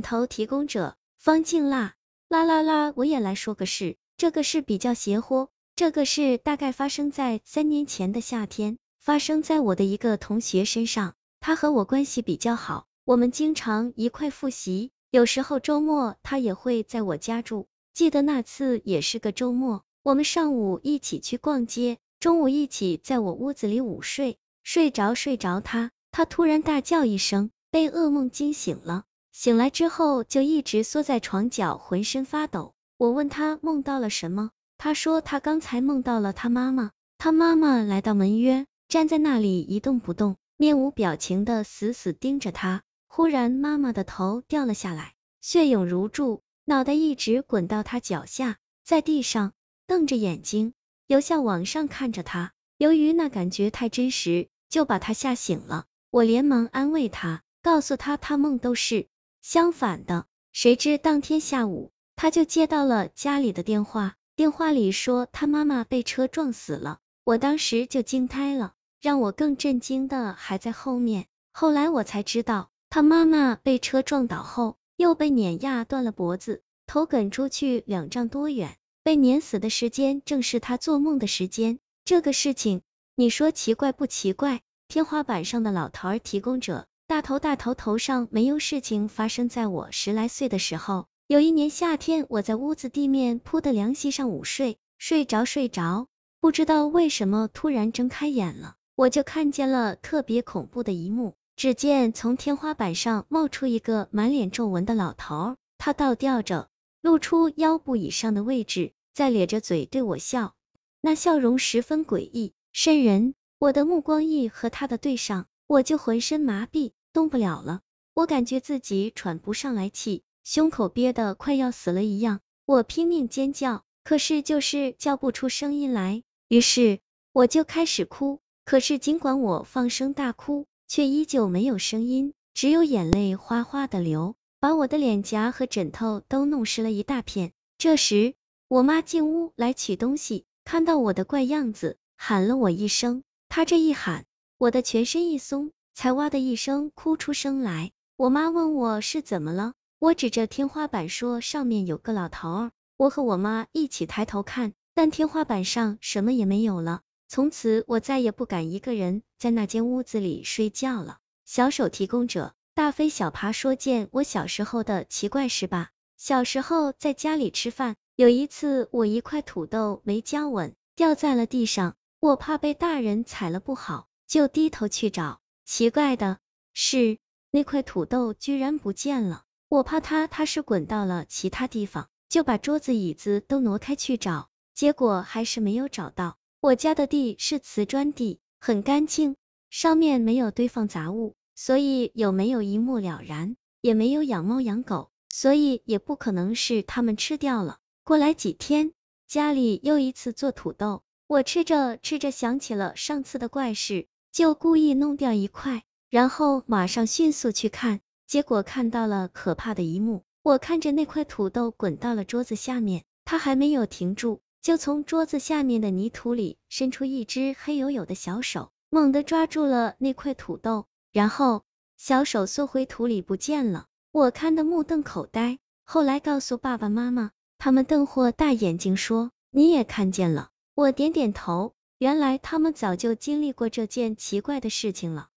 头提供者方静辣，啦啦啦，我也来说个事，这个事比较邪乎，这个事大概发生在三年前的夏天，发生在我的一个同学身上，他和我关系比较好，我们经常一块复习，有时候周末他也会在我家住，记得那次也是个周末，我们上午一起去逛街，中午一起在我屋子里午睡，睡着睡着他，他突然大叫一声，被噩梦惊醒了。醒来之后就一直缩在床角，浑身发抖。我问他梦到了什么，他说他刚才梦到了他妈妈，他妈妈来到门约，站在那里一动不动，面无表情的死死盯着他。忽然妈妈的头掉了下来，血涌如注，脑袋一直滚到他脚下，在地上瞪着眼睛，由下往上看着他。由于那感觉太真实，就把他吓醒了。我连忙安慰他，告诉他他梦都是。相反的，谁知当天下午，他就接到了家里的电话，电话里说他妈妈被车撞死了。我当时就惊呆了，让我更震惊的还在后面。后来我才知道，他妈妈被车撞倒后，又被碾压断了脖子，头梗出去两丈多远，被碾死的时间正是他做梦的时间。这个事情，你说奇怪不奇怪？天花板上的老头儿提供者。大头大头头上没有事情发生在我十来岁的时候，有一年夏天，我在屋子地面铺的凉席上午睡，睡着睡着，不知道为什么突然睁开眼了，我就看见了特别恐怖的一幕，只见从天花板上冒出一个满脸皱纹的老头，他倒吊着，露出腰部以上的位置，在咧着嘴对我笑，那笑容十分诡异瘆人，我的目光一和他的对上，我就浑身麻痹。动不了了，我感觉自己喘不上来气，胸口憋得快要死了一样，我拼命尖叫，可是就是叫不出声音来，于是我就开始哭，可是尽管我放声大哭，却依旧没有声音，只有眼泪哗哗的流，把我的脸颊和枕头都弄湿了一大片。这时，我妈进屋来取东西，看到我的怪样子，喊了我一声，她这一喊，我的全身一松。才哇的一声哭出声来，我妈问我是怎么了，我指着天花板说上面有个老头儿。我和我妈一起抬头看，但天花板上什么也没有了。从此我再也不敢一个人在那间屋子里睡觉了。小手提供者大飞小爬说件我小时候的奇怪事吧。小时候在家里吃饭，有一次我一块土豆没夹稳，掉在了地上，我怕被大人踩了不好，就低头去找。奇怪的是，那块土豆居然不见了。我怕它，它是滚到了其他地方，就把桌子椅子都挪开去找，结果还是没有找到。我家的地是瓷砖地，很干净，上面没有堆放杂物，所以有没有一目了然。也没有养猫养狗，所以也不可能是他们吃掉了。过来几天，家里又一次做土豆，我吃着吃着想起了上次的怪事。就故意弄掉一块，然后马上迅速去看，结果看到了可怕的一幕。我看着那块土豆滚到了桌子下面，它还没有停住，就从桌子下面的泥土里伸出一只黑黝黝的小手，猛地抓住了那块土豆，然后小手缩回土里不见了。我看得目瞪口呆，后来告诉爸爸妈妈，他们瞪豁大眼睛说：“你也看见了？”我点点头。原来他们早就经历过这件奇怪的事情了。